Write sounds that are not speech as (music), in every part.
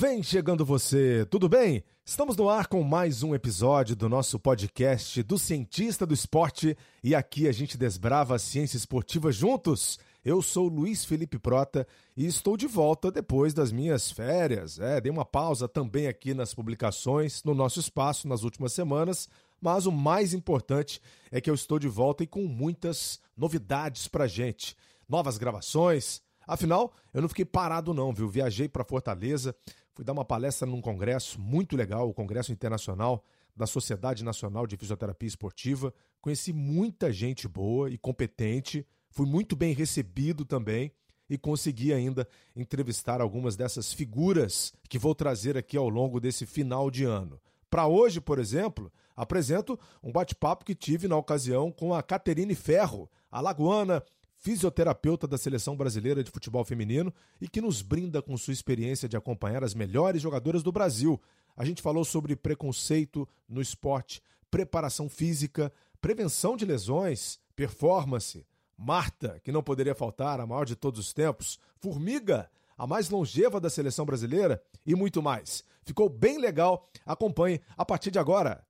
Vem chegando você, tudo bem? Estamos no ar com mais um episódio do nosso podcast do Cientista do Esporte e aqui a gente desbrava a ciência esportiva juntos. Eu sou Luiz Felipe Prota e estou de volta depois das minhas férias. É, dei uma pausa também aqui nas publicações, no nosso espaço nas últimas semanas, mas o mais importante é que eu estou de volta e com muitas novidades pra gente. Novas gravações. Afinal, eu não fiquei parado não, viu? Viajei para Fortaleza, fui dar uma palestra num congresso muito legal, o Congresso Internacional da Sociedade Nacional de Fisioterapia Esportiva. Conheci muita gente boa e competente Fui muito bem recebido também e consegui ainda entrevistar algumas dessas figuras que vou trazer aqui ao longo desse final de ano. Para hoje, por exemplo, apresento um bate-papo que tive na ocasião com a Caterine Ferro, alagoana, fisioterapeuta da Seleção Brasileira de Futebol Feminino e que nos brinda com sua experiência de acompanhar as melhores jogadoras do Brasil. A gente falou sobre preconceito no esporte, preparação física, prevenção de lesões, performance, Marta, que não poderia faltar, a maior de todos os tempos, Formiga, a mais longeva da seleção brasileira e muito mais. Ficou bem legal. Acompanhe a partir de agora.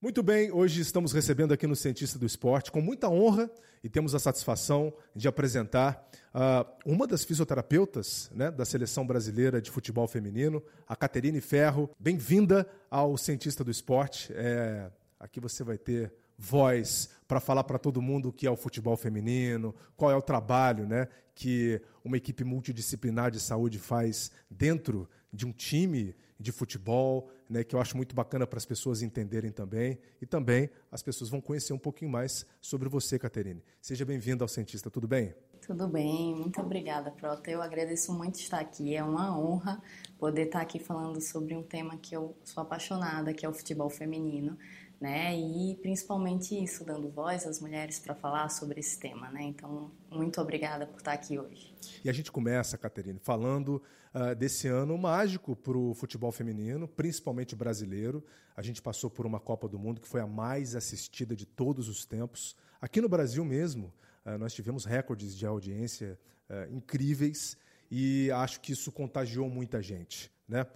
Muito bem, hoje estamos recebendo aqui no Cientista do Esporte, com muita honra, e temos a satisfação de apresentar uh, uma das fisioterapeutas né, da seleção brasileira de futebol feminino, a Caterine Ferro. Bem-vinda ao Cientista do Esporte. É Aqui você vai ter voz para falar para todo mundo o que é o futebol feminino, qual é o trabalho né, que uma equipe multidisciplinar de saúde faz dentro de um time de futebol, né, que eu acho muito bacana para as pessoas entenderem também. E também as pessoas vão conhecer um pouquinho mais sobre você, Caterine. Seja bem-vinda ao Cientista, tudo bem? Tudo bem, muito obrigada, Prota. Eu agradeço muito estar aqui. É uma honra poder estar aqui falando sobre um tema que eu sou apaixonada, que é o futebol feminino né? E principalmente isso, dando voz às mulheres para falar sobre esse tema, né? Então, muito obrigada por estar aqui hoje. E a gente começa, Caterine, falando uh, desse ano mágico para o futebol feminino, principalmente brasileiro. A gente passou por uma Copa do Mundo que foi a mais assistida de todos os tempos. Aqui no Brasil mesmo, uh, nós tivemos recordes de audiência uh, incríveis e acho que isso contagiou muita gente, né?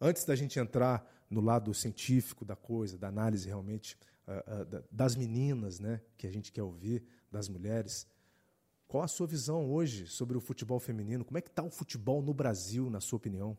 Antes da gente entrar no lado científico da coisa, da análise realmente uh, uh, das meninas, né, que a gente quer ouvir, das mulheres. Qual a sua visão hoje sobre o futebol feminino? Como é que está o futebol no Brasil, na sua opinião?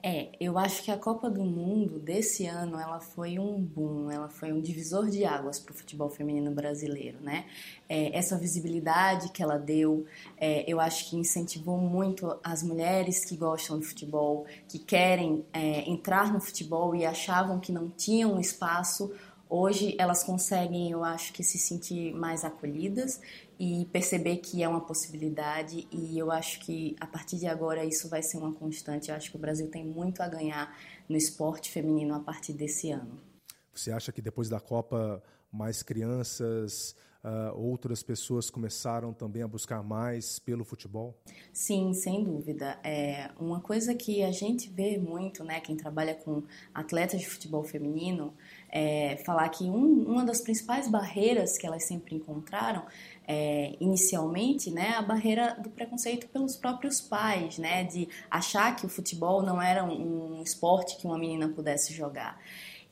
É, eu acho que a Copa do Mundo desse ano ela foi um boom, ela foi um divisor de águas para o futebol feminino brasileiro, né? É, essa visibilidade que ela deu, é, eu acho que incentivou muito as mulheres que gostam de futebol, que querem é, entrar no futebol e achavam que não tinham espaço Hoje elas conseguem, eu acho que se sentir mais acolhidas e perceber que é uma possibilidade e eu acho que a partir de agora isso vai ser uma constante. Eu acho que o Brasil tem muito a ganhar no esporte feminino a partir desse ano. Você acha que depois da Copa mais crianças, uh, outras pessoas começaram também a buscar mais pelo futebol? Sim, sem dúvida. É uma coisa que a gente vê muito, né, quem trabalha com atletas de futebol feminino, é falar que um, uma das principais barreiras que elas sempre encontraram é, inicialmente, né, a barreira do preconceito pelos próprios pais, né, de achar que o futebol não era um, esporte que uma menina pudesse jogar.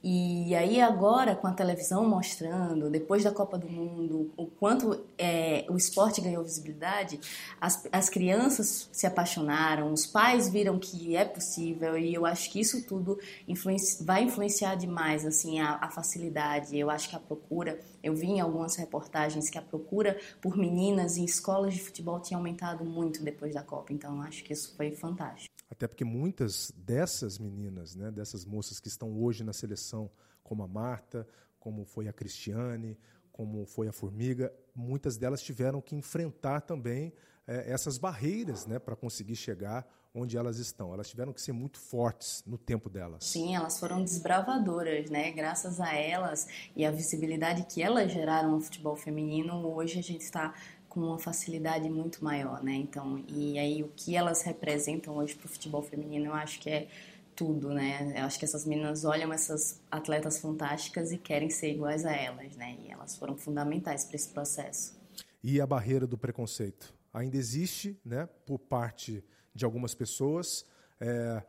E aí agora com a televisão mostrando, depois da Copa do Mundo, o quanto é, o esporte ganhou visibilidade, as, as crianças se apaixonaram, os pais viram que é possível e eu acho que isso tudo influenci, vai influenciar demais assim a, a facilidade. Eu acho que a procura, eu vi em algumas reportagens que a procura por meninas em escolas de futebol tinha aumentado muito depois da Copa, então acho que isso foi fantástico. Até porque muitas dessas meninas, né, dessas moças que estão hoje na seleção, como a Marta, como foi a Cristiane, como foi a Formiga, muitas delas tiveram que enfrentar também é, essas barreiras né, para conseguir chegar onde elas estão. Elas tiveram que ser muito fortes no tempo delas. Sim, elas foram desbravadoras, né? Graças a elas e a visibilidade que elas geraram no futebol feminino, hoje a gente está com uma facilidade muito maior, né? Então, e aí o que elas representam hoje para o futebol feminino, eu acho que é tudo, né? Eu acho que essas meninas olham essas atletas fantásticas e querem ser iguais a elas, né? E elas foram fundamentais para esse processo. E a barreira do preconceito? ainda existe, né, por parte de algumas pessoas. É,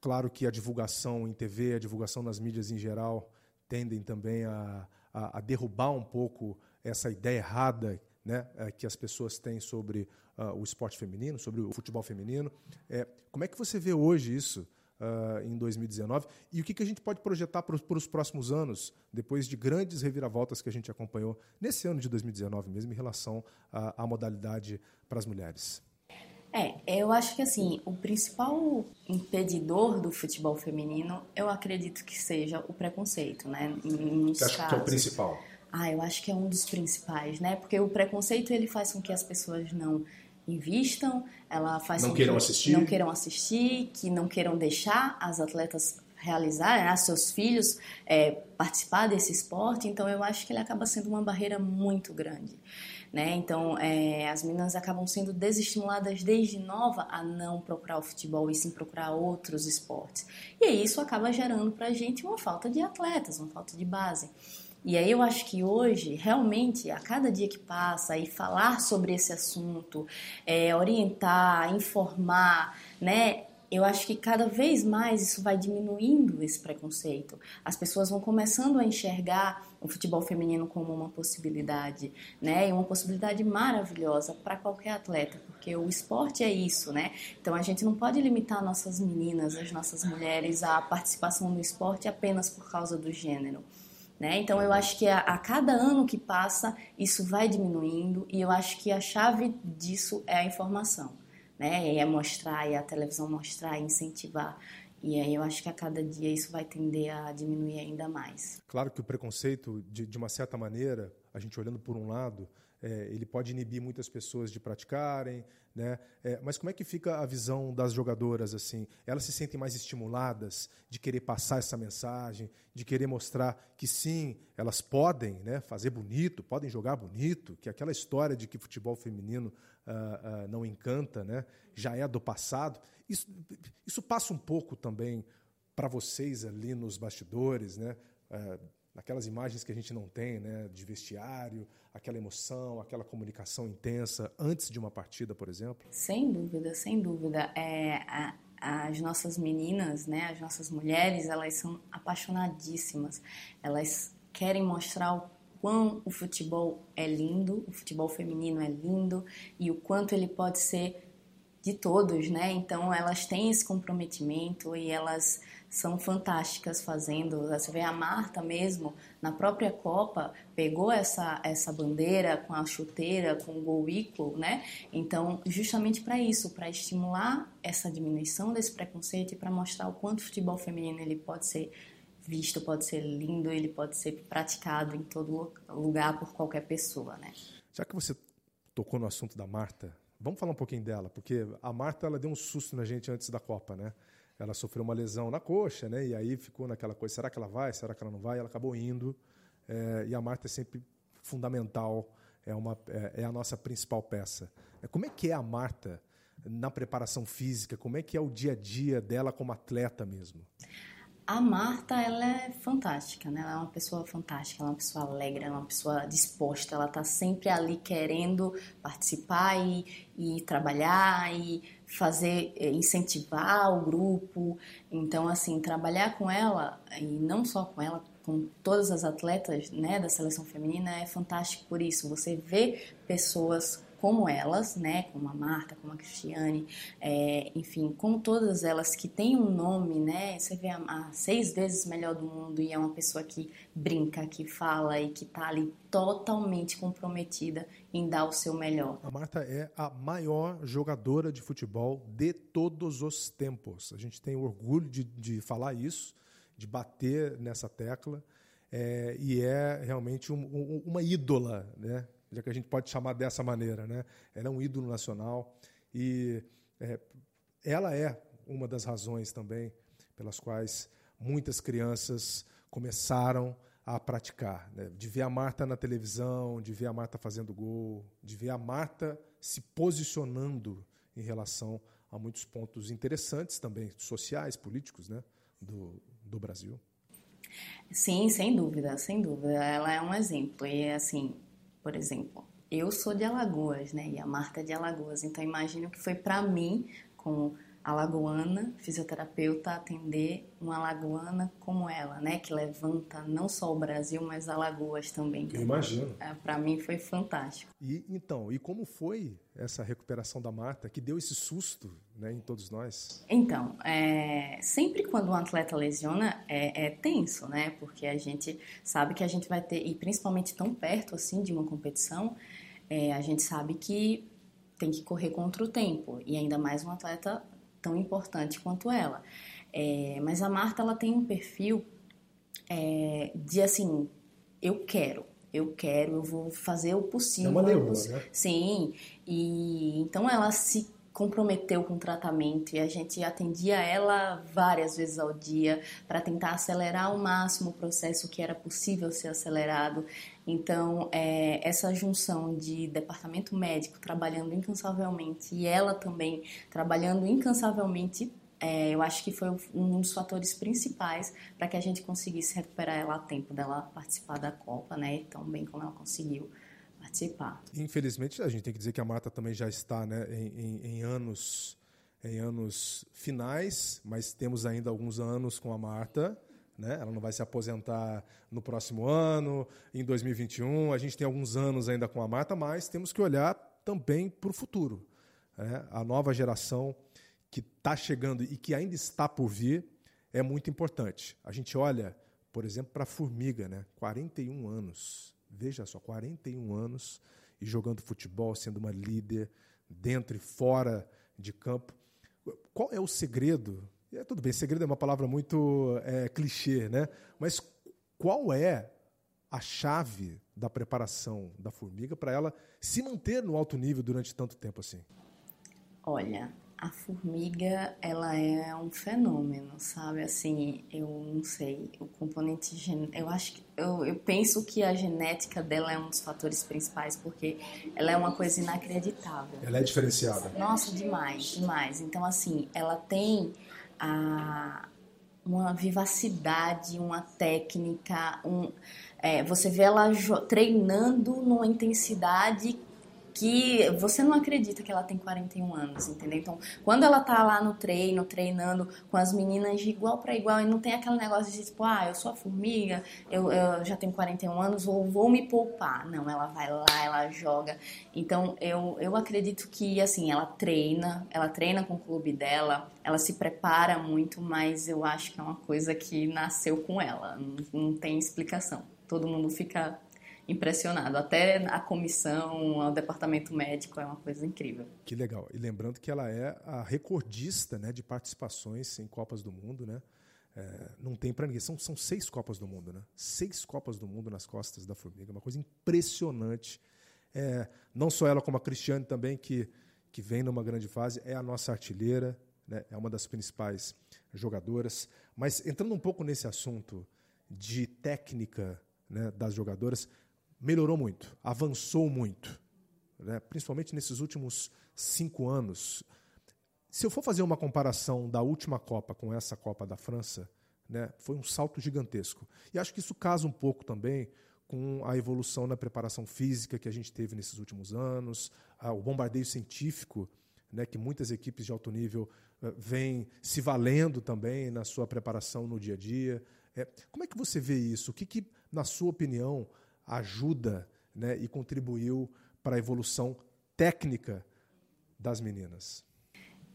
claro que a divulgação em TV, a divulgação nas mídias em geral, tendem também a, a, a derrubar um pouco essa ideia errada né, é, que as pessoas têm sobre uh, o esporte feminino, sobre o futebol feminino. É, como é que você vê hoje isso uh, em 2019 e o que, que a gente pode projetar para os próximos anos, depois de grandes reviravoltas que a gente acompanhou nesse ano de 2019 mesmo, em relação à, modalidade para as mulheres? É, eu acho que assim, o principal impedidor do futebol feminino, eu acredito que seja o preconceito, né? Você acha casos. que é o principal? Ah, eu acho que é um dos principais, né? Porque o preconceito ele faz com que as pessoas não invistam, ela faz não com queiram que assistir. não queiram assistir, que não queiram deixar as atletas realizarem, né, seus filhos é, participar desse esporte. Então eu acho que ele acaba sendo uma barreira muito grande. Né? Então, é, as meninas acabam sendo desestimuladas desde nova a não procurar o futebol e sim procurar outros esportes. E isso acaba gerando para a gente uma falta de atletas, uma falta de base. E aí eu acho que hoje, realmente, a cada dia que passa, e falar sobre esse assunto, é, orientar, informar, né? Eu acho que cada vez mais isso vai diminuindo esse preconceito. As pessoas vão começando a enxergar o futebol feminino como uma possibilidade, né? E uma possibilidade maravilhosa para qualquer atleta, porque o esporte é isso, né? Então a gente não pode limitar nossas meninas, as nossas mulheres à participação no esporte apenas por causa do gênero. Né? Então eu acho que a, a, cada ano que passa isso vai diminuindo e eu acho que a chave disso é a informação, né? É mostrar, é a televisão mostrar, incentivar. E aí eu acho que a cada dia isso vai tender a diminuir ainda mais. Claro que o preconceito, de, de uma certa maneira, a gente olhando por um lado, é, ele pode inibir muitas pessoas de praticarem, né? É, mas como é que fica a visão das jogadoras assim? Elas se sentem mais estimuladas de querer passar essa mensagem, de querer mostrar que sim, elas podem, né, fazer bonito, podem jogar bonito, que aquela história de que futebol feminino uh, uh, não encanta, né, já é do passado. Isso, isso passa um pouco também para vocês ali nos bastidores, né? Uh, naquelas imagens que a gente não tem, né, de vestiário, aquela emoção, aquela comunicação intensa antes de uma partida, por exemplo? Sem dúvida, sem dúvida. É, a, as nossas meninas, né, as nossas mulheres, elas são apaixonadíssimas. Elas querem mostrar o quão o futebol é lindo, o futebol feminino é lindo e o quanto ele pode ser de todos, né? Então elas têm esse comprometimento e elas são fantásticas fazendo. Você vê a Marta mesmo, na própria Copa, pegou essa, essa bandeira com a chuteira, com o gol equal, né? Então, justamente para isso, para estimular essa diminuição desse preconceito e para mostrar o quanto o futebol feminino ele pode ser visto, pode ser lindo, ele pode ser praticado em todo lugar por qualquer pessoa, né? Já que você tocou no assunto da Marta, vamos falar um pouquinho dela, porque a Marta ela deu um susto na gente antes da Copa, né? ela sofreu uma lesão na coxa, né? E aí ficou naquela coisa: será que ela vai? Será que ela não vai? Ela acabou indo. É, e a Marta é sempre fundamental, é, uma, é, é a nossa principal peça. É, como é que é a Marta na preparação física? Como é que é o dia a dia dela como atleta mesmo? A Marta, ela é fantástica, né? Ela é uma pessoa fantástica, ela é uma pessoa alegre, ela é uma pessoa disposta, ela está sempre ali querendo participar e, e trabalhar e fazer, eh, incentivar o grupo. Então, assim, trabalhar com ela, e não só com ela, com todas as atletas né, da seleção feminina, é fantástico por isso. Você vê pessoas como elas, né, como a Marta, como a Cristiane, é, enfim, como todas elas que têm um nome, né, você vê a, a, seis vezes melhor do mundo e é uma pessoa que brinca, que fala e que está ali totalmente comprometida em dar o seu melhor. A Marta é a maior jogadora de futebol de todos os tempos. A gente tem orgulho de, de falar isso, de bater nessa tecla. É, e é realmente um, um, uma ídola, né? Já que a gente pode chamar dessa maneira. Né? Ela é um ídolo nacional e é, ela é uma das razões também pelas quais muitas crianças começaram a praticar. Né? De ver a Marta na televisão, de ver a Marta fazendo gol, de ver a Marta se posicionando em relação a muitos pontos interessantes também, sociais, políticos, né? do, do Brasil. Sim, sem dúvida, sem dúvida. Ela é um exemplo. E, assim, por exemplo. eu sou de Alagoas, né? E a Marta é de Alagoas. Então imagino que foi para mim, como alagoana, fisioterapeuta, atender uma alagoana como ela, né? Que levanta não só o Brasil, mas Alagoas também. Eu imagino. É, para mim foi fantástico. E então, e como foi essa recuperação da Marta que deu esse susto, né, em todos nós? Então, é, sempre quando um atleta lesiona é, é tenso, né? Porque a gente sabe que a gente vai ter e principalmente tão perto assim de uma competição, é, a gente sabe que tem que correr contra o tempo e ainda mais um atleta tão importante quanto ela. É, mas a Marta ela tem um perfil é, de assim, eu quero, eu quero, eu vou fazer o possível. É uma leoa, né? Sim, e então ela se comprometeu com o tratamento e a gente atendia ela várias vezes ao dia para tentar acelerar ao máximo o processo que era possível ser acelerado. Então, é, essa junção de departamento médico trabalhando incansavelmente e ela também trabalhando incansavelmente, é, eu acho que foi um dos fatores principais para que a gente conseguisse recuperar ela a tempo dela participar da Copa, né? Tão bem como ela conseguiu participar. Infelizmente, a gente tem que dizer que a Marta também já está né, em, em, em anos em anos finais, mas temos ainda alguns anos com a Marta. Né? Ela não vai se aposentar no próximo ano, em 2021. A gente tem alguns anos ainda com a Marta, mas temos que olhar também para o futuro. Né? A nova geração que está chegando e que ainda está por vir é muito importante. A gente olha, por exemplo, para a Formiga, né? 41 anos. Veja só, 41 anos e jogando futebol, sendo uma líder dentro e fora de campo. Qual é o segredo? É, tudo bem, segredo é uma palavra muito é, clichê, né? Mas qual é a chave da preparação da formiga para ela se manter no alto nível durante tanto tempo assim? Olha, a formiga, ela é um fenômeno, sabe? Assim, eu não sei, o componente genético, eu acho que, eu, eu penso que a genética dela é um dos fatores principais, porque ela é uma coisa inacreditável. Ela é diferenciada. Nossa, demais, demais. Então, assim, ela tem a, uma vivacidade, uma técnica, um, é, você vê ela treinando numa intensidade que você não acredita que ela tem 41 anos, entendeu? Então, quando ela tá lá no treino, treinando com as meninas de igual para igual, e não tem aquele negócio de tipo, ah, eu sou a formiga, eu, eu já tenho 41 anos, vou, vou me poupar. Não, ela vai lá, ela joga. Então, eu, eu acredito que, assim, ela treina, ela treina com o clube dela, ela se prepara muito, mas eu acho que é uma coisa que nasceu com ela, não, não tem explicação. Todo mundo fica impressionado. Até a comissão, o departamento médico é uma coisa incrível. Que legal. E lembrando que ela é a recordista né, de participações em Copas do Mundo, né? É, não tem para ninguém. São, são seis Copas do Mundo, né? Seis Copas do Mundo nas costas da Formiga. Uma coisa impressionante. É, não só ela, como a Cristiane também, que, que vem numa grande fase, é a nossa artilheira, né? é uma das principais jogadoras. Mas entrando um pouco nesse assunto de técnica né, das jogadoras, melhorou muito, avançou muito, né? principalmente nesses últimos cinco anos. Se eu for fazer uma comparação da última Copa com essa Copa da França, né, foi um salto gigantesco. E acho que isso casa um pouco também com a evolução na preparação física que a gente teve nesses últimos anos, o bombardeio científico, né, que muitas equipes de alto nível uh, vêm se valendo também na sua preparação no dia a dia. É, como é que você vê isso? O que, que na sua opinião, ajuda né, e contribuiu para a evolução técnica das meninas?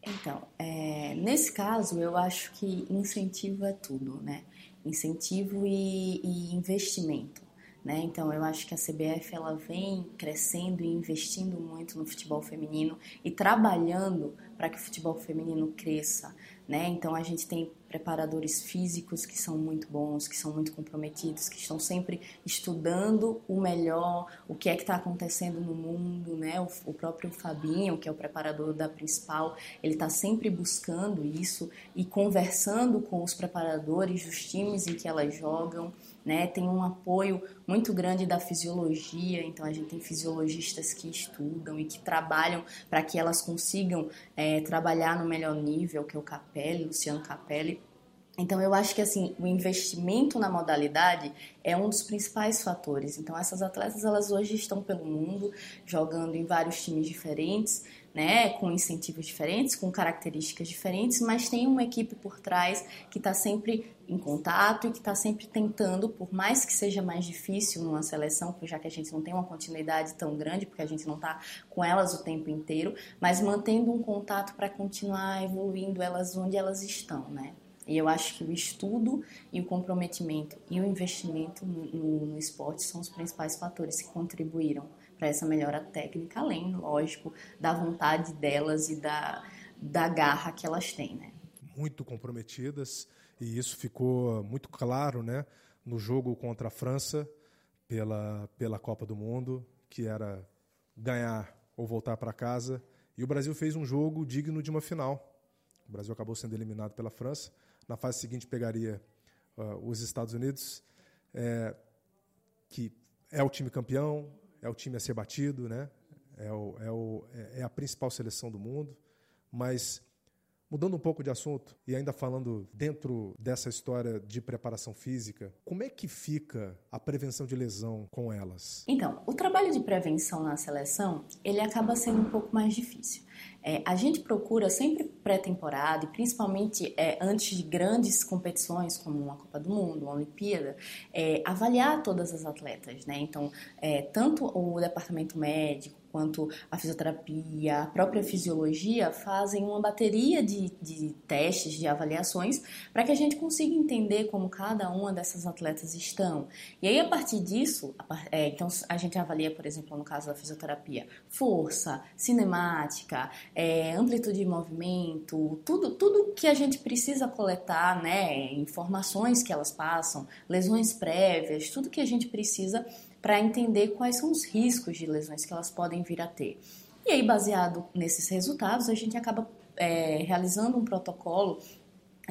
Então, é, nesse caso, eu acho que incentivo é tudo, né? Incentivo e, e investimento. Né? Então eu acho que a CBF ela vem crescendo e investindo muito no futebol feminino e trabalhando para que o futebol feminino cresça. Né? Então a gente tem preparadores físicos que são muito bons, que são muito comprometidos, que estão sempre estudando o melhor, o que é que está acontecendo no mundo, né? O, o, próprio Fabinho, que é o preparador da principal, ele está sempre buscando isso e conversando com os preparadores dos times em que elas jogam né? Tem um apoio muito grande da fisiologia, então a gente tem fisiologistas que estudam e que trabalham para que elas consigam é, trabalhar no melhor nível, que é o Capelli, Luciano Capelli. Então eu acho que assim, o investimento na modalidade é um dos principais fatores. Então essas atletas elas hoje estão pelo mundo jogando em vários times diferentes, né, com incentivos diferentes, com características diferentes, mas tem uma equipe por trás que está sempre em contato e que está sempre tentando, por mais que seja mais difícil numa seleção, já que a gente não tem uma continuidade tão grande, porque a gente não está com elas o tempo inteiro, mas mantendo um contato para continuar evoluindo elas onde elas estão, né? E eu acho que o estudo e o comprometimento e o investimento no, no esporte são os principais fatores que contribuíram para essa melhora técnica, além, lógico, da vontade delas e da, da garra que elas têm, né? Muito comprometidas e isso ficou muito claro, né, no jogo contra a França pela pela Copa do Mundo, que era ganhar ou voltar para casa. E o Brasil fez um jogo digno de uma final. O Brasil acabou sendo eliminado pela França, na fase seguinte pegaria uh, os Estados Unidos, é, que é o time campeão, é o time a ser batido, né? é, o, é, o, é, é a principal seleção do mundo, mas Mudando um pouco de assunto e ainda falando dentro dessa história de preparação física, como é que fica a prevenção de lesão com elas? Então, o trabalho de prevenção na seleção, ele acaba sendo um pouco mais difícil. É, a gente procura sempre pré-temporada e principalmente é, antes de grandes competições como uma Copa do Mundo, uma Olimpíada, é, avaliar todas as atletas, né? Então, é, tanto o departamento médico quanto a fisioterapia, a própria fisiologia fazem uma bateria de, de testes, de avaliações, para que a gente consiga entender como cada uma dessas atletas estão. E aí, a partir disso, é, então a gente avalia, por exemplo, no caso da fisioterapia, força, cinemática, é, amplitude de movimento, tudo, tudo que a gente precisa coletar, né, informações que elas passam, lesões prévias, tudo que a gente precisa para entender quais são os riscos de lesões que elas podem vir a ter. E aí, baseado nesses resultados, a gente acaba é, realizando um protocolo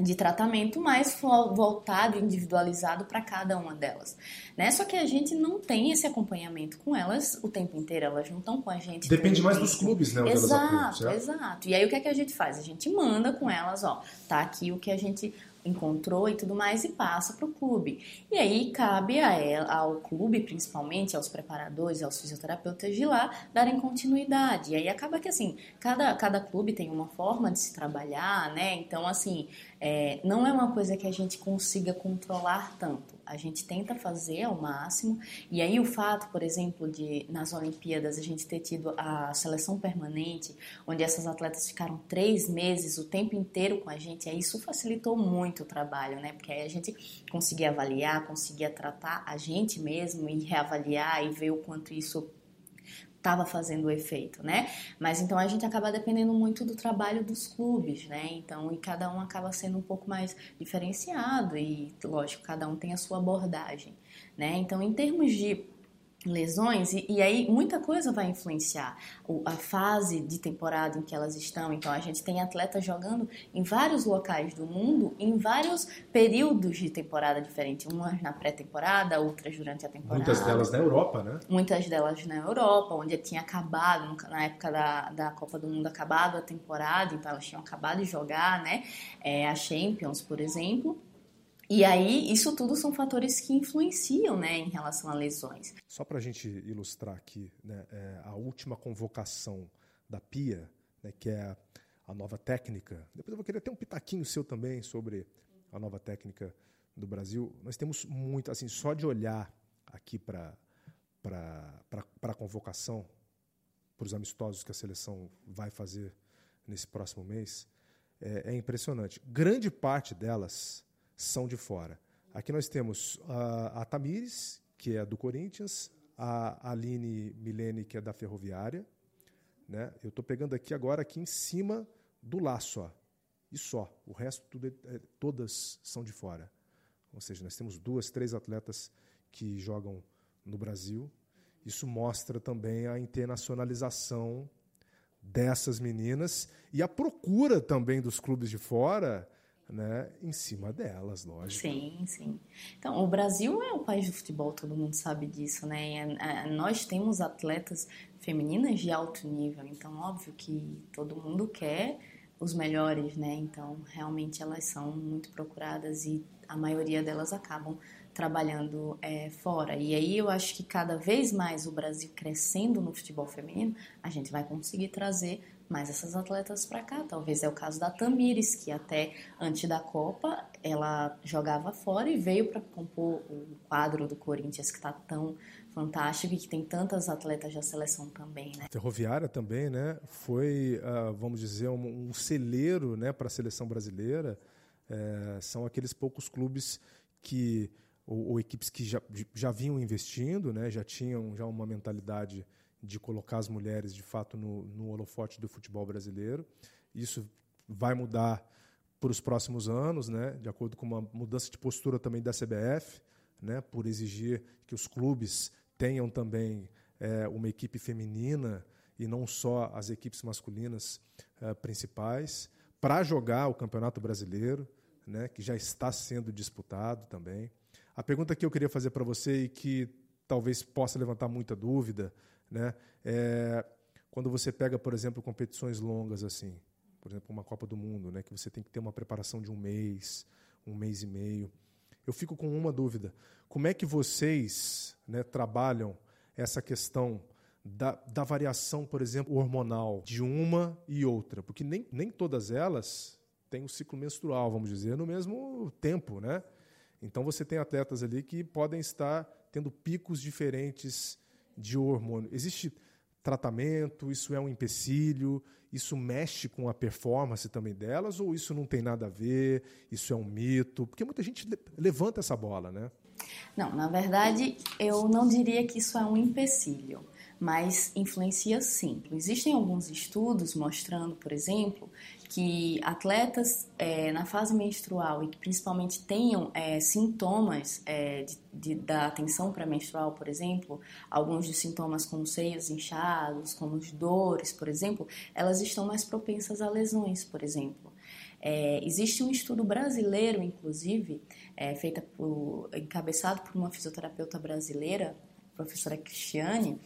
de tratamento mais voltado, individualizado para cada uma delas, né? Só que a gente não tem esse acompanhamento com elas o tempo inteiro, elas não estão com a gente. Depende mais dos clubes, né? Exato, atuam, exato. E aí o que é que a gente faz? A gente manda com elas, ó, tá aqui o que a gente encontrou e tudo mais e passa para o clube. E aí cabe a ela, ao clube, principalmente aos preparadores, aos fisioterapeutas de lá, darem continuidade. E aí acaba que assim, cada, cada clube tem uma forma de se trabalhar, né? Então, assim, é, não é uma coisa que a gente consiga controlar tanto. A gente tenta fazer ao máximo. E aí o fato, por exemplo, de nas Olimpíadas a gente ter tido a seleção permanente, onde essas atletas ficaram três meses o tempo inteiro com a gente, aí isso facilitou muito o trabalho, né? Porque aí a gente conseguia avaliar, conseguia tratar a gente mesmo e reavaliar e ver o quanto isso estava fazendo o efeito, né? Mas então a gente acaba dependendo muito do trabalho dos clubes, né? Então, e cada um acaba sendo um pouco mais diferenciado e, lógico, cada um tem a sua abordagem, né? Então, em termos de lesões e, e, aí muita coisa vai influenciar o, a fase de temporada em que elas estão. Então a gente tem atletas jogando em vários locais do mundo, em vários períodos de temporada diferentes, umas na pré-temporada, outras durante a temporada. Muitas delas na Europa, né? Muitas delas na Europa, onde tinha acabado na época da, da Copa do Mundo acabado a temporada, então elas tinham acabado de jogar, né? É, a Champions, por exemplo. E aí, isso tudo são fatores que influenciam né, em relação a lesões. Só para a gente ilustrar aqui, né, é, a última convocação da PIA, né, que é a nova técnica, depois eu vou querer ter um pitaquinho seu também sobre a nova técnica do Brasil. Nós temos muito, assim, só de olhar aqui para a convocação, para os amistosos que a seleção vai fazer nesse próximo mês, é, é impressionante. Grande parte delas são de fora. Aqui nós temos a, a Tamires, que é do Corinthians, a Aline Milene, que é da Ferroviária. Né? Eu estou pegando aqui agora, aqui em cima do laço, ó, e só. O resto, tudo é, é, todas são de fora. Ou seja, nós temos duas, três atletas que jogam no Brasil. Isso mostra também a internacionalização dessas meninas e a procura também dos clubes de fora né, em cima delas, lógico. Sim, sim. Então, o Brasil é o país do futebol, todo mundo sabe disso, né? Nós temos atletas femininas de alto nível, então óbvio que todo mundo quer os melhores, né? Então, realmente elas são muito procuradas e a maioria delas acabam trabalhando é, fora. E aí eu acho que cada vez mais o Brasil crescendo no futebol feminino, a gente vai conseguir trazer mais essas atletas para cá. Talvez é o caso da Tamires, que até antes da Copa ela jogava fora e veio para compor o quadro do Corinthians que está tão fantástico e que tem tantas atletas da seleção também, né? Ferroviária também, né? Foi, uh, vamos dizer, um, um celeiro, né, para a seleção brasileira. É, são aqueles poucos clubes que ou, ou, equipes que já, já vinham investindo, né, já tinham já uma mentalidade de colocar as mulheres de fato no, no holofote do futebol brasileiro. Isso vai mudar para os próximos anos, né, de acordo com uma mudança de postura também da CBF, né, por exigir que os clubes tenham também é, uma equipe feminina e não só as equipes masculinas é, principais, para jogar o Campeonato Brasileiro, né, que já está sendo disputado também. A pergunta que eu queria fazer para você e que talvez possa levantar muita dúvida, né, é quando você pega, por exemplo, competições longas assim, por exemplo, uma Copa do Mundo, né, que você tem que ter uma preparação de um mês, um mês e meio. Eu fico com uma dúvida: como é que vocês né, trabalham essa questão da, da variação, por exemplo, hormonal de uma e outra? Porque nem, nem todas elas têm o ciclo menstrual, vamos dizer, no mesmo tempo, né? Então você tem atletas ali que podem estar tendo picos diferentes de hormônio. Existe tratamento? Isso é um empecilho? Isso mexe com a performance também delas? Ou isso não tem nada a ver? Isso é um mito? Porque muita gente levanta essa bola, né? Não, na verdade, eu não diria que isso é um empecilho, mas influencia sim. Existem alguns estudos mostrando, por exemplo, que atletas é, na fase menstrual e que principalmente tenham é, sintomas é, de, de, da atenção pré-menstrual, por exemplo, alguns dos sintomas como seios inchados, como dores, por exemplo, elas estão mais propensas a lesões, por exemplo. É, existe um estudo brasileiro, inclusive, é, feita por, encabeçado por uma fisioterapeuta brasileira, professora Cristiane,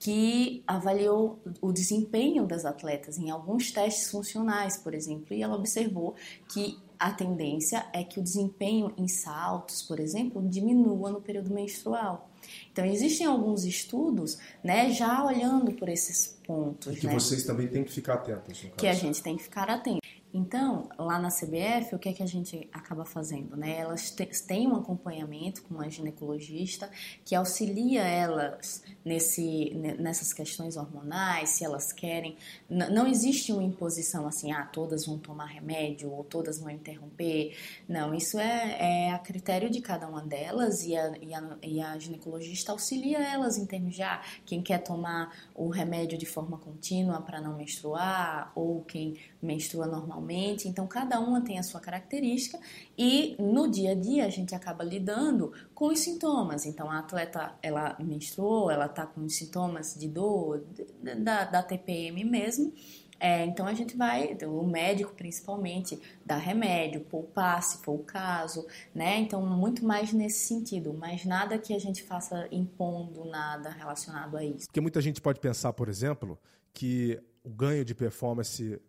que avaliou o desempenho das atletas em alguns testes funcionais, por exemplo, e ela observou que a tendência é que o desempenho em saltos, por exemplo, diminua no período menstrual. Então, existem alguns estudos, né, já olhando por esses pontos. E que né, vocês também têm que ficar atentos. Que a gente tem que ficar atento. Então, lá na CBF, o que é que a gente acaba fazendo? Né? Elas têm um acompanhamento com uma ginecologista que auxilia elas nesse, nessas questões hormonais, se elas querem. Não existe uma imposição assim, ah, todas vão tomar remédio ou todas vão interromper. Não, isso é, é a critério de cada uma delas e a, e a, e a ginecologista auxilia elas em termos de ah, quem quer tomar o remédio de forma contínua para não menstruar ou quem menstrua normalmente. Então, cada uma tem a sua característica e no dia a dia a gente acaba lidando com os sintomas. Então, a atleta, ela menstruou, ela está com sintomas de dor, da, da TPM mesmo. É, então a gente vai, o médico principalmente, dar remédio, poupar se for o caso, né? Então muito mais nesse sentido, mas nada que a gente faça impondo nada relacionado a isso. Porque muita gente pode pensar, por exemplo, que o ganho de performance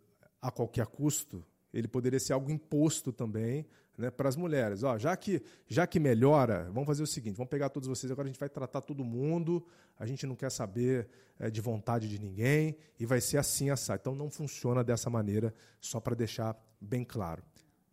a qualquer custo, ele poderia ser algo imposto também né, para as mulheres. Ó, já, que, já que melhora, vamos fazer o seguinte: vamos pegar todos vocês agora, a gente vai tratar todo mundo, a gente não quer saber é, de vontade de ninguém e vai ser assim assado. Então não funciona dessa maneira, só para deixar bem claro.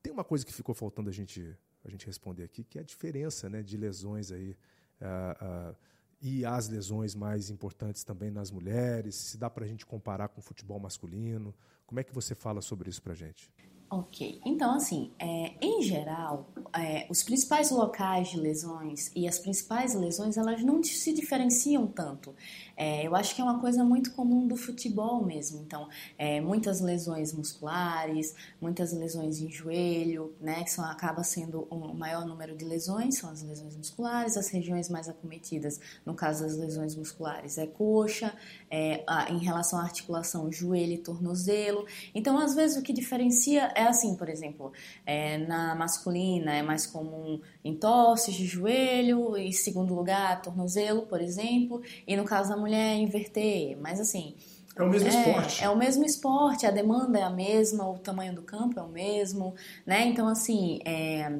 Tem uma coisa que ficou faltando a gente, a gente responder aqui, que é a diferença né, de lesões aí. Uh, uh, e as lesões mais importantes também nas mulheres, se dá para a gente comparar com o futebol masculino. Como é que você fala sobre isso para a gente? Ok, então assim, é, em geral, é, os principais locais de lesões e as principais lesões elas não se diferenciam tanto. É, eu acho que é uma coisa muito comum do futebol mesmo. Então, é, muitas lesões musculares, muitas lesões em joelho, né, que são, acaba sendo o maior número de lesões, são as lesões musculares, as regiões mais acometidas, no caso das lesões musculares, é coxa, é, a, em relação à articulação, joelho e tornozelo. Então, às vezes, o que diferencia é assim, por exemplo, é, na masculina é mais comum entorses de joelho, e segundo lugar, tornozelo, por exemplo, e no caso da mulher, inverter. Mas assim, É o mesmo é, esporte. É o mesmo esporte, a demanda é a mesma, o tamanho do campo é o mesmo, né? Então, assim, é,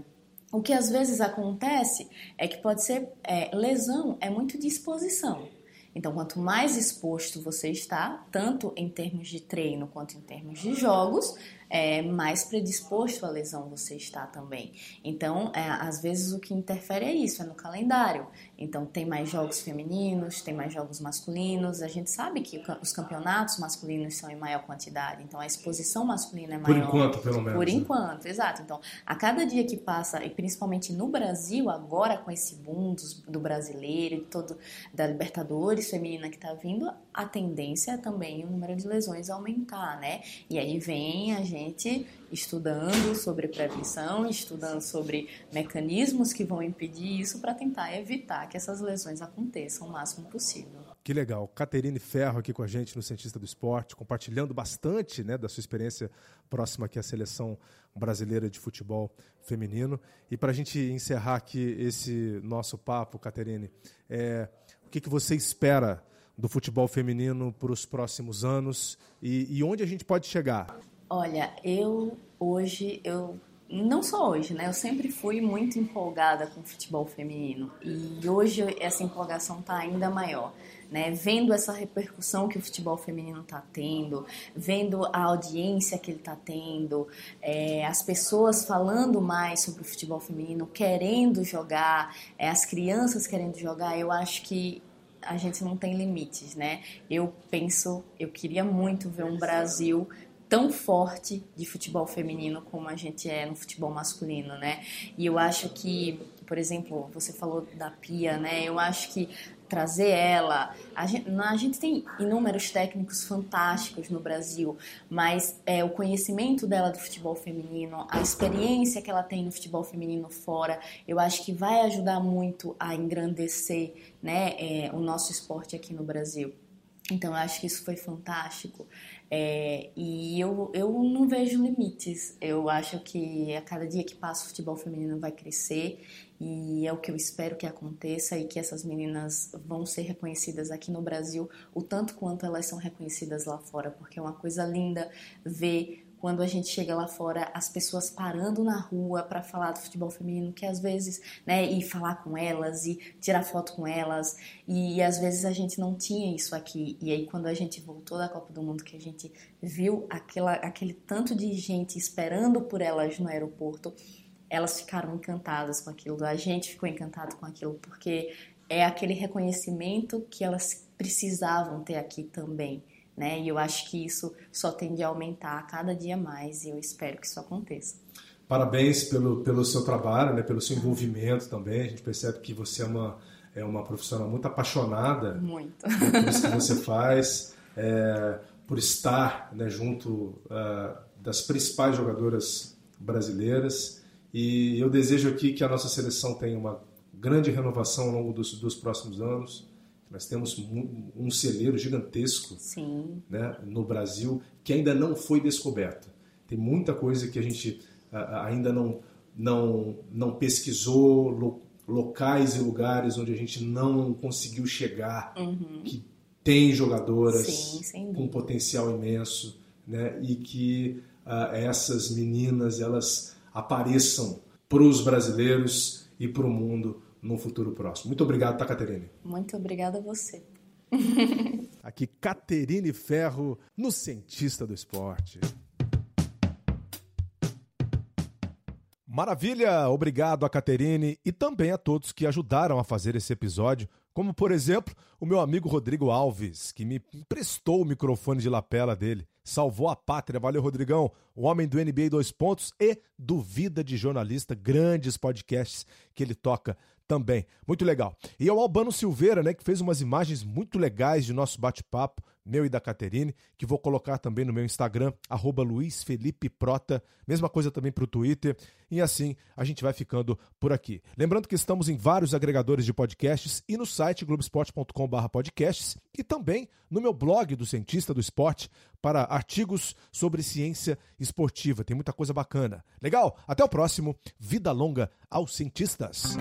o que às vezes acontece é que pode ser é, lesão, é muito disposição. Então, quanto mais exposto você está, tanto em termos de treino quanto em termos de jogos, é, mais predisposto à lesão você está também. Então, é, às vezes o que interfere é isso, é no calendário. Então, tem mais jogos femininos, tem mais jogos masculinos. A gente sabe que os campeonatos masculinos são em maior quantidade, então a exposição masculina é maior. Por enquanto, pelo menos. Por né? enquanto, exato. Então, a cada dia que passa, e principalmente no Brasil, agora com esse boom do, do brasileiro e todo da Libertadores feminina que está vindo, a tendência é também o número de lesões aumentar, né? E aí vem a gente estudando sobre prevenção, estudando sobre mecanismos que vão impedir isso para tentar evitar que essas lesões aconteçam o máximo possível. Que legal. Caterine Ferro aqui com a gente no Cientista do Esporte, compartilhando bastante né, da sua experiência próxima aqui à seleção brasileira de futebol feminino. E para a gente encerrar aqui esse nosso papo, Caterine, é, o que, que você espera do futebol feminino para os próximos anos e, e onde a gente pode chegar? Olha, eu hoje, eu não só hoje, né? Eu sempre fui muito empolgada com o futebol feminino e hoje essa empolgação está ainda maior. Né, vendo essa repercussão que o futebol feminino está tendo, vendo a audiência que ele está tendo, é, as pessoas falando mais sobre o futebol feminino, querendo jogar, é, as crianças querendo jogar, eu acho que a gente não tem limites, né? Eu penso, eu queria muito ver um Brasil tão forte de futebol feminino como a gente é no futebol masculino, né? E eu acho que, por exemplo, você falou da Pia, né? Eu acho que trazer ela. A gente, a gente, tem inúmeros técnicos fantásticos no Brasil, mas é, o conhecimento dela do futebol feminino, a experiência que ela tem no futebol feminino fora, eu acho que vai ajudar muito a engrandecer né, é, o nosso esporte aqui no Brasil. Então, eu acho que isso foi fantástico. É, e eu, eu não vejo limites. Eu acho que a cada dia que passa o futebol feminino vai crescer e é o que eu espero que aconteça e que essas meninas vão ser reconhecidas aqui no Brasil o tanto quanto elas são reconhecidas lá fora, porque é uma coisa linda ver quando a gente chega lá fora, as pessoas parando na rua para falar do futebol feminino, que às vezes, né, e falar com elas e tirar foto com elas, e, às vezes a gente não tinha isso aqui. E aí quando a gente voltou da Copa do Mundo, que a gente viu aquela, aquele tanto de gente esperando por elas no aeroporto, elas ficaram encantadas com aquilo, a gente ficou encantado com aquilo, porque é aquele reconhecimento que elas precisavam ter aqui também né? E eu acho que isso só tende a aumentar a cada dia mais e eu espero que isso aconteça. Parabéns pelo, pelo seu trabalho, né? pelo seu envolvimento também. A gente percebe que você é uma, é uma profissional muito apaixonada muito. por isso que você faz, é, por estar né, junto uh, das principais jogadoras brasileiras. E eu desejo aqui que a nossa seleção tenha uma grande renovação ao longo dos, dos próximos anos nós temos um celeiro gigantesco né, no Brasil que ainda não foi descoberto. Tem muita coisa que a gente ainda não, não, não pesquisou, lo, locais e lugares onde a gente não conseguiu chegar, uhum. que tem jogadoras Sim, com potencial imenso, né, e que uh, essas meninas elas apareçam para os brasileiros e para o mundo no futuro próximo. Muito obrigado, tá, Caterine? Muito obrigada a você. (laughs) Aqui, Caterine Ferro, no Cientista do Esporte. Maravilha! Obrigado a Caterine e também a todos que ajudaram a fazer esse episódio, como por exemplo o meu amigo Rodrigo Alves, que me emprestou o microfone de lapela dele. Salvou a pátria, valeu Rodrigão, o homem do NBA dois pontos e do Vida de Jornalista, grandes podcasts que ele toca também. Muito legal. E ao Albano Silveira, né, que fez umas imagens muito legais de nosso bate-papo, meu e da Caterine, que vou colocar também no meu Instagram, arroba Luiz Felipe Prota, mesma coisa também para o Twitter, e assim a gente vai ficando por aqui. Lembrando que estamos em vários agregadores de podcasts e no site globesport.com.br podcasts e também no meu blog do Cientista do Esporte para artigos sobre ciência esportiva. Tem muita coisa bacana. Legal? Até o próximo. Vida longa aos cientistas.